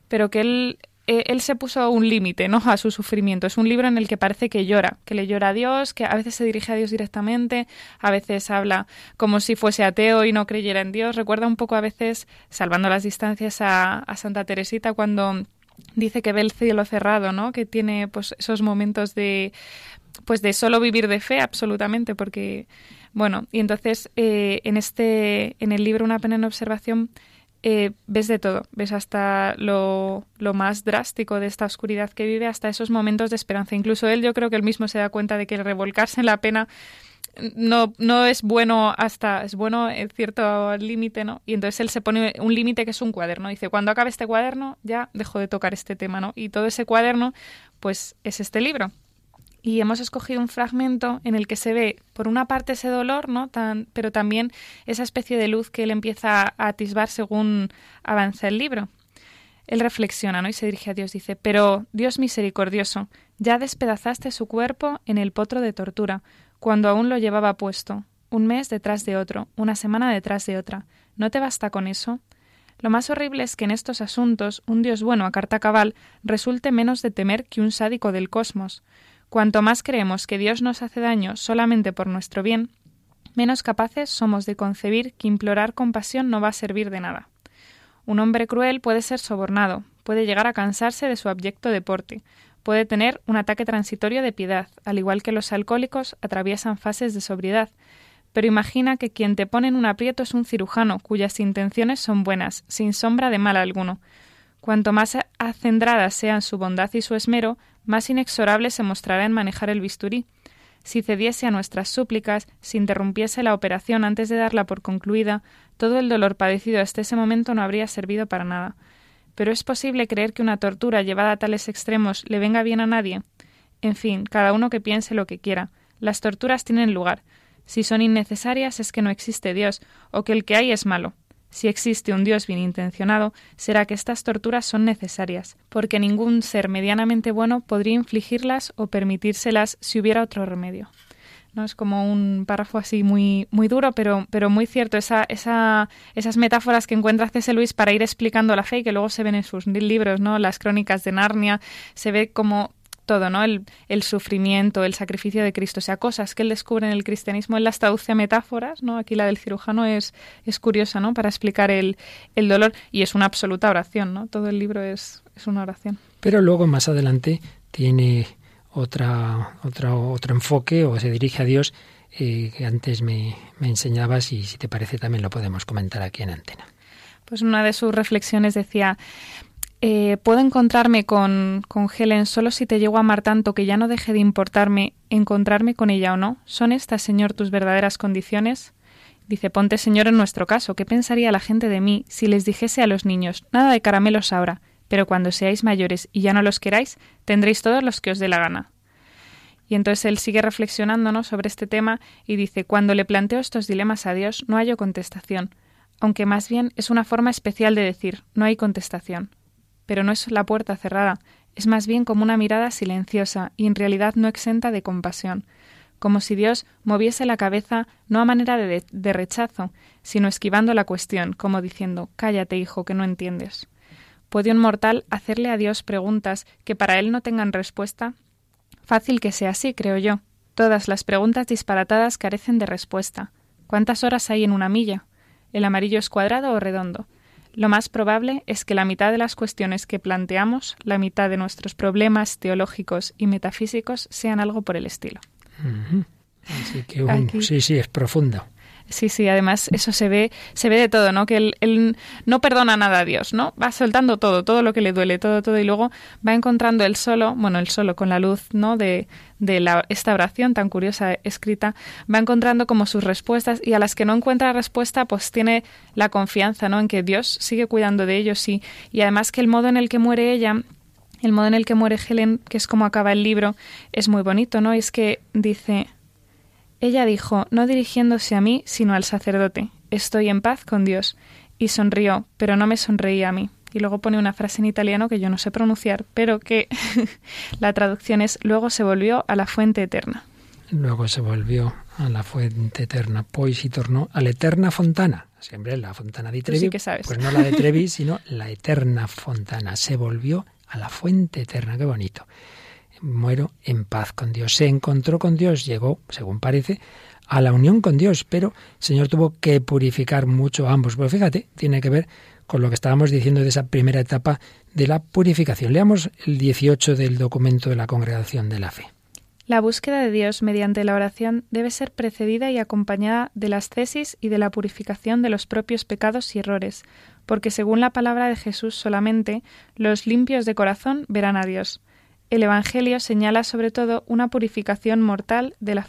pero que él eh, él se puso un límite ¿no? a su sufrimiento. Es un libro en el que parece que llora, que le llora a Dios, que a veces se dirige a Dios directamente, a veces habla como si fuese ateo y no creyera en Dios. Recuerda un poco a veces, salvando las distancias, a, a Santa Teresita cuando dice que ve el cielo cerrado, ¿no? Que tiene pues esos momentos de pues de solo vivir de fe absolutamente porque bueno, y entonces eh, en este en el libro Una pena en observación eh, ves de todo, ves hasta lo, lo, más drástico de esta oscuridad que vive, hasta esos momentos de esperanza. Incluso él, yo creo que él mismo se da cuenta de que el revolcarse en la pena no, no es bueno hasta, es bueno en cierto límite, ¿no? Y entonces él se pone un límite que es un cuaderno. Dice, cuando acabe este cuaderno, ya dejo de tocar este tema, ¿no? Y todo ese cuaderno, pues es este libro. Y hemos escogido un fragmento en el que se ve, por una parte, ese dolor, ¿no? Tan, pero también esa especie de luz que él empieza a atisbar según avanza el libro. Él reflexiona, ¿no? Y se dirige a Dios, dice, pero Dios misericordioso, ya despedazaste su cuerpo en el potro de tortura, cuando aún lo llevaba puesto, un mes detrás de otro, una semana detrás de otra. ¿No te basta con eso? Lo más horrible es que en estos asuntos un Dios bueno a carta cabal resulte menos de temer que un sádico del cosmos. Cuanto más creemos que Dios nos hace daño solamente por nuestro bien, menos capaces somos de concebir que implorar compasión no va a servir de nada. Un hombre cruel puede ser sobornado, puede llegar a cansarse de su abyecto deporte, Puede tener un ataque transitorio de piedad, al igual que los alcohólicos atraviesan fases de sobriedad. Pero imagina que quien te pone en un aprieto es un cirujano cuyas intenciones son buenas, sin sombra de mal alguno. Cuanto más acendradas sean su bondad y su esmero, más inexorable se mostrará en manejar el bisturí. Si cediese a nuestras súplicas, si interrumpiese la operación antes de darla por concluida, todo el dolor padecido hasta ese momento no habría servido para nada. Pero ¿es posible creer que una tortura llevada a tales extremos le venga bien a nadie? En fin, cada uno que piense lo que quiera. Las torturas tienen lugar. Si son innecesarias es que no existe Dios, o que el que hay es malo. Si existe un Dios bien intencionado, será que estas torturas son necesarias, porque ningún ser medianamente bueno podría infligirlas o permitírselas si hubiera otro remedio. ¿no? Es como un párrafo así muy, muy duro, pero, pero muy cierto. Esa, esa, esas metáforas que encuentra C.S. Luis para ir explicando la fe y que luego se ven en sus libros, ¿no? Las crónicas de Narnia, se ve como todo, ¿no? El, el, sufrimiento, el sacrificio de Cristo, o sea, cosas que él descubre en el cristianismo, él las traduce a metáforas, ¿no? Aquí la del cirujano es, es curiosa, ¿no? Para explicar el, el dolor y es una absoluta oración, ¿no? Todo el libro es, es una oración. Pero luego, más adelante, tiene otra, otra, otro enfoque o se dirige a Dios eh, que antes me, me enseñabas y si te parece también lo podemos comentar aquí en antena. Pues una de sus reflexiones decía, eh, puedo encontrarme con, con Helen solo si te llego a amar tanto que ya no deje de importarme encontrarme con ella o no. ¿Son estas, Señor, tus verdaderas condiciones? Dice, ponte, Señor, en nuestro caso. ¿Qué pensaría la gente de mí si les dijese a los niños, nada de caramelos ahora, pero cuando seáis mayores y ya no los queráis, tendréis todos los que os dé la gana. Y entonces él sigue reflexionando sobre este tema y dice, cuando le planteo estos dilemas a Dios, no hallo contestación, aunque más bien es una forma especial de decir, no hay contestación. Pero no es la puerta cerrada, es más bien como una mirada silenciosa y en realidad no exenta de compasión, como si Dios moviese la cabeza no a manera de, de rechazo, sino esquivando la cuestión, como diciendo, cállate, hijo, que no entiendes. ¿Puede un mortal hacerle a Dios preguntas que para él no tengan respuesta? Fácil que sea así, creo yo. Todas las preguntas disparatadas carecen de respuesta. ¿Cuántas horas hay en una milla? ¿El amarillo es cuadrado o redondo? Lo más probable es que la mitad de las cuestiones que planteamos, la mitad de nuestros problemas teológicos y metafísicos, sean algo por el estilo. Así que sí, sí, es profundo. Sí, sí, además eso se ve, se ve de todo, ¿no? Que él, no perdona nada a Dios, ¿no? Va soltando todo, todo lo que le duele, todo, todo, y luego va encontrando el solo, bueno, el solo con la luz, ¿no? De, de la, esta oración tan curiosa escrita, va encontrando como sus respuestas y a las que no encuentra respuesta, pues tiene la confianza, ¿no? En que Dios sigue cuidando de ellos y, y además que el modo en el que muere ella, el modo en el que muere Helen, que es como acaba el libro, es muy bonito, ¿no? Es que dice, ella dijo, no dirigiéndose a mí, sino al sacerdote, Estoy en paz con Dios. Y sonrió, pero no me sonreía a mí. Y luego pone una frase en italiano que yo no sé pronunciar, pero que la traducción es luego se volvió a la fuente eterna. Luego se volvió a la fuente eterna, poi si tornó a la eterna fontana. Siempre la fontana di Trevi, sí sabes. pues no la de Trevi, sino la eterna fontana. Se volvió a la fuente eterna, qué bonito muero en paz con Dios. Se encontró con Dios, llegó, según parece, a la unión con Dios, pero el Señor tuvo que purificar mucho a ambos. Pues fíjate, tiene que ver con lo que estábamos diciendo de esa primera etapa de la purificación. Leamos el 18 del documento de la Congregación de la Fe. La búsqueda de Dios mediante la oración debe ser precedida y acompañada de las tesis y de la purificación de los propios pecados y errores, porque según la palabra de Jesús solamente, los limpios de corazón verán a Dios. El Evangelio señala sobre todo una purificación mortal de la,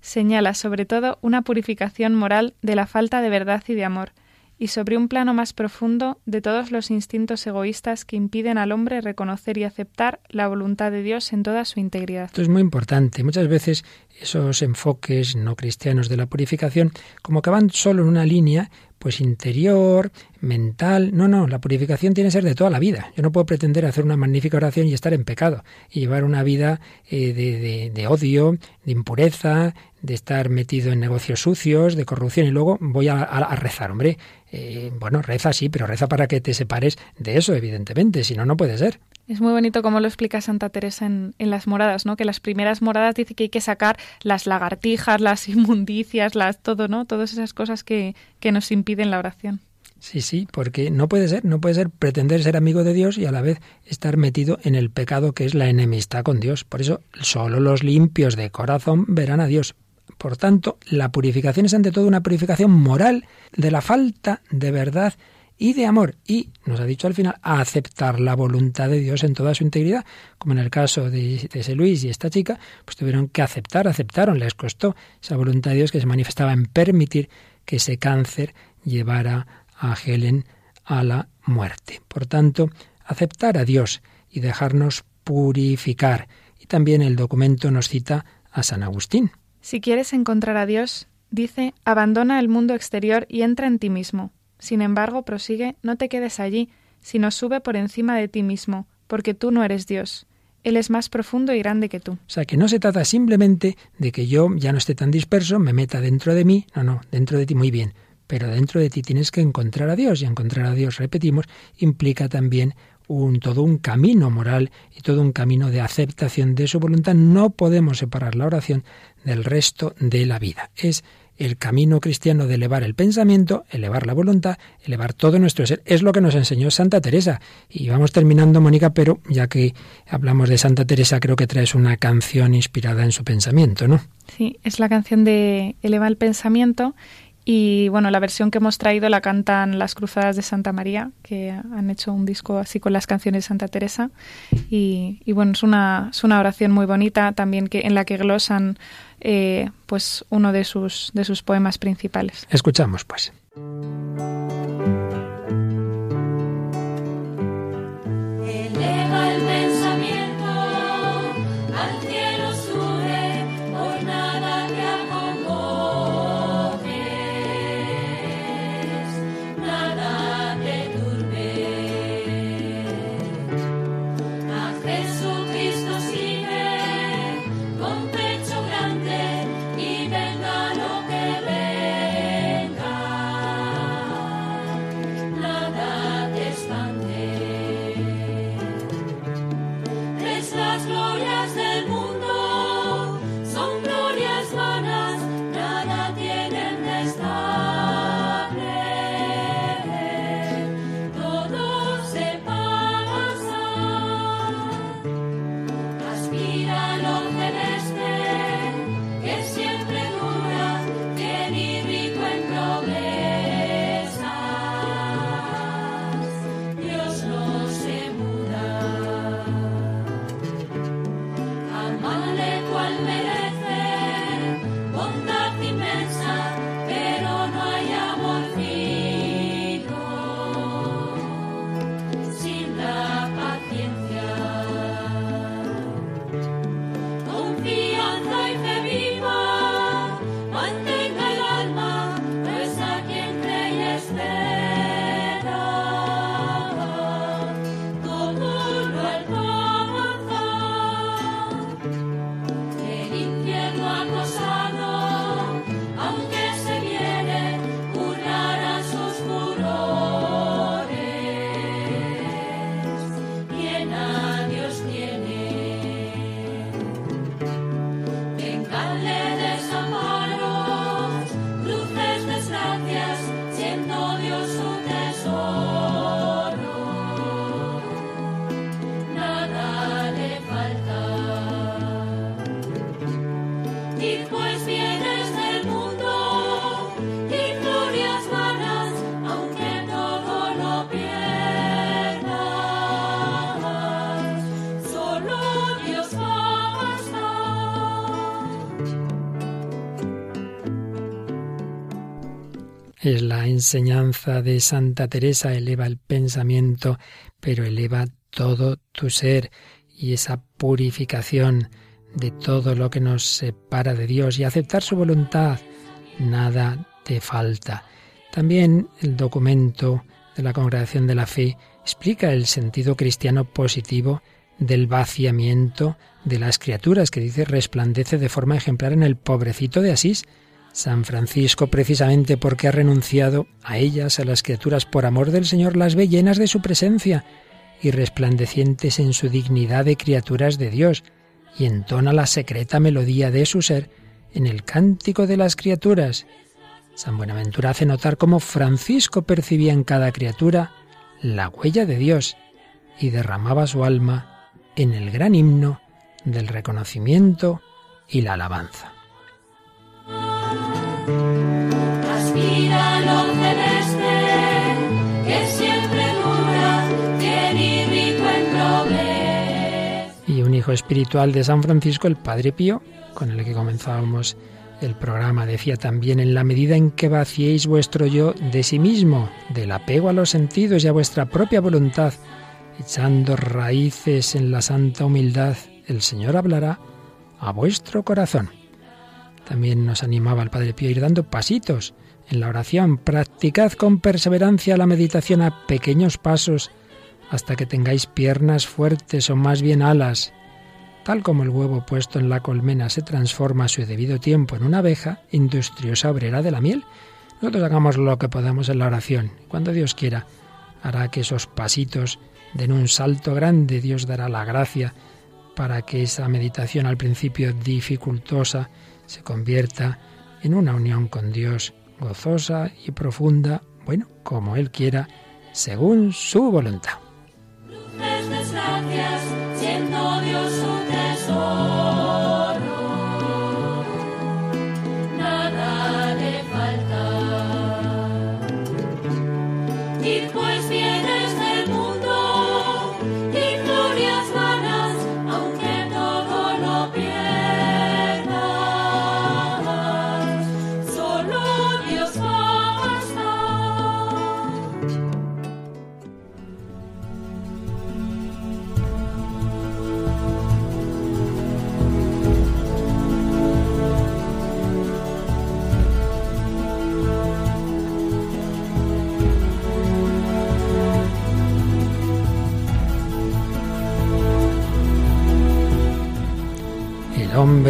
señala sobre todo una purificación moral de la falta de verdad y de amor, y sobre un plano más profundo de todos los instintos egoístas que impiden al hombre reconocer y aceptar la voluntad de Dios en toda su integridad. Esto es muy importante. Muchas veces esos enfoques no cristianos de la purificación como que van solo en una línea, pues interior, mental. No, no, la purificación tiene que ser de toda la vida. Yo no puedo pretender hacer una magnífica oración y estar en pecado y llevar una vida eh, de, de, odio, de impureza, de estar metido en negocios sucios, de corrupción y luego voy a, a rezar. Hombre, eh, bueno, reza sí, pero reza para que te separes de eso, evidentemente, si no, no puede ser. Es muy bonito como lo explica Santa Teresa en, en, las moradas, ¿no? Que las primeras moradas dice que hay que sacar las lagartijas, las inmundicias, las todo, ¿no? Todas esas cosas que, que nos impiden la oración. Sí, sí, porque no puede ser, no puede ser pretender ser amigo de Dios y a la vez estar metido en el pecado que es la enemistad con Dios. Por eso solo los limpios de corazón verán a Dios. Por tanto, la purificación es ante todo una purificación moral de la falta de verdad y de amor. Y nos ha dicho al final, aceptar la voluntad de Dios en toda su integridad. Como en el caso de, ese Luis y esta chica, pues tuvieron que aceptar, aceptaron, les costó esa voluntad de Dios que se manifestaba en permitir que ese cáncer llevara a Helen a la muerte. Por tanto, aceptar a Dios y dejarnos purificar. Y también el documento nos cita a San Agustín. Si quieres encontrar a Dios, dice, abandona el mundo exterior y entra en ti mismo. Sin embargo, prosigue, no te quedes allí, sino sube por encima de ti mismo, porque tú no eres Dios. Él es más profundo y grande que tú. O sea, que no se trata simplemente de que yo ya no esté tan disperso, me meta dentro de mí, no, no, dentro de ti muy bien, pero dentro de ti tienes que encontrar a Dios y encontrar a Dios, repetimos, implica también un, todo un camino moral y todo un camino de aceptación de su voluntad. No podemos separar la oración del resto de la vida. Es el camino cristiano de elevar el pensamiento, elevar la voluntad, elevar todo nuestro ser. Es lo que nos enseñó Santa Teresa. Y vamos terminando, Mónica, pero ya que hablamos de Santa Teresa, creo que traes una canción inspirada en su pensamiento, ¿no? Sí, es la canción de Eleva el pensamiento y bueno, la versión que hemos traído la cantan las Cruzadas de Santa María, que han hecho un disco así con las canciones de Santa Teresa. Y, bueno, es una, es una oración muy bonita también que, en la que glosan eh, pues uno de sus, de sus poemas principales. Escuchamos pues. Es la enseñanza de Santa Teresa, eleva el pensamiento, pero eleva todo tu ser y esa purificación de todo lo que nos separa de Dios y aceptar su voluntad. Nada te falta. También el documento de la Congregación de la Fe explica el sentido cristiano positivo del vaciamiento de las criaturas, que dice resplandece de forma ejemplar en el pobrecito de Asís, San Francisco, precisamente porque ha renunciado a ellas, a las criaturas, por amor del Señor, las ve llenas de su presencia y resplandecientes en su dignidad de criaturas de Dios, y entona la secreta melodía de su ser en el cántico de las criaturas. San Buenaventura hace notar cómo Francisco percibía en cada criatura la huella de Dios y derramaba su alma en el gran himno del reconocimiento y la alabanza. Y un hijo espiritual de San Francisco, el Padre Pío, con el que comenzábamos el programa, decía también, en la medida en que vaciéis vuestro yo de sí mismo, del apego a los sentidos y a vuestra propia voluntad, echando raíces en la santa humildad, el Señor hablará a vuestro corazón. También nos animaba el Padre Pío a ir dando pasitos en la oración. Practicad con perseverancia la meditación a pequeños pasos hasta que tengáis piernas fuertes o más bien alas. Tal como el huevo puesto en la colmena se transforma a su debido tiempo en una abeja industriosa obrera de la miel, nosotros hagamos lo que podamos en la oración. Cuando Dios quiera, hará que esos pasitos den un salto grande. Dios dará la gracia para que esa meditación al principio dificultosa se convierta en una unión con Dios gozosa y profunda, bueno, como Él quiera, según su voluntad.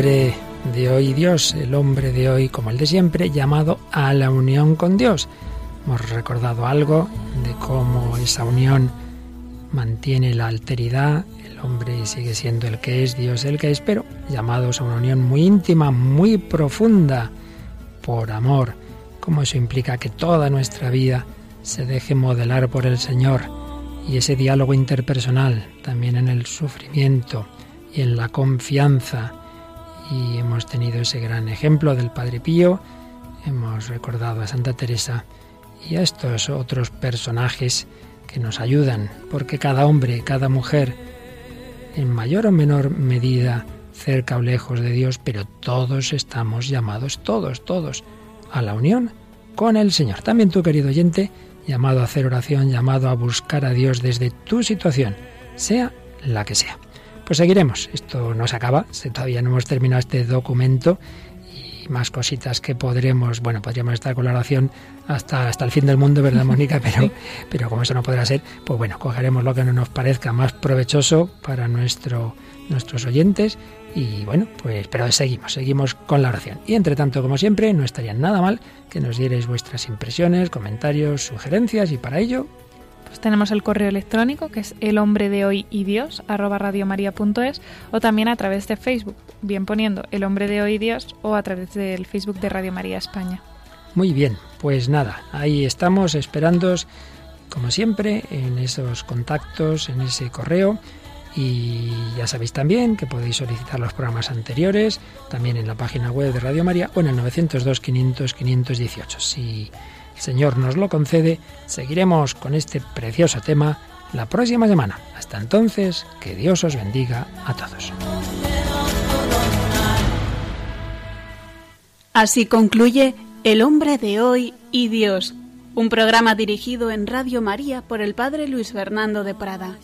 Hombre de hoy Dios, el hombre de hoy como el de siempre, llamado a la unión con Dios. Hemos recordado algo de cómo esa unión mantiene la alteridad, el hombre sigue siendo el que es, Dios el que es, pero llamados a una unión muy íntima, muy profunda, por amor, como eso implica que toda nuestra vida se deje modelar por el Señor y ese diálogo interpersonal, también en el sufrimiento y en la confianza. Y hemos tenido ese gran ejemplo del Padre Pío, hemos recordado a Santa Teresa y a estos otros personajes que nos ayudan, porque cada hombre, cada mujer, en mayor o menor medida, cerca o lejos de Dios, pero todos estamos llamados, todos, todos, a la unión con el Señor. También tú, querido oyente, llamado a hacer oración, llamado a buscar a Dios desde tu situación, sea la que sea. Pues seguiremos, esto no se acaba, todavía no hemos terminado este documento y más cositas que podremos, bueno, podríamos estar con la oración hasta, hasta el fin del mundo, ¿verdad, Mónica? Pero, pero como eso no podrá ser, pues bueno, cogeremos lo que no nos parezca más provechoso para nuestro, nuestros oyentes y bueno, pues pero seguimos, seguimos con la oración. Y entre tanto, como siempre, no estaría nada mal que nos dierais vuestras impresiones, comentarios, sugerencias y para ello Pues tenemos el correo electrónico que es el hombre de hoy arroba o también a través de Facebook, bien poniendo el hombre de hoy o a través del Facebook de Radio María España. Muy bien, pues nada, ahí estamos esperándos, como siempre, en esos contactos, en ese correo. Y ya sabéis también que podéis solicitar los programas anteriores, también en la página web de Radio María o en el 902-500-518. Si el Señor nos lo concede, seguiremos con este precioso tema la próxima semana. Hasta entonces, que Dios os bendiga a todos. Así concluye El hombre de hoy y Dios, un programa dirigido en Radio María por el Padre Luis Fernando de Prada.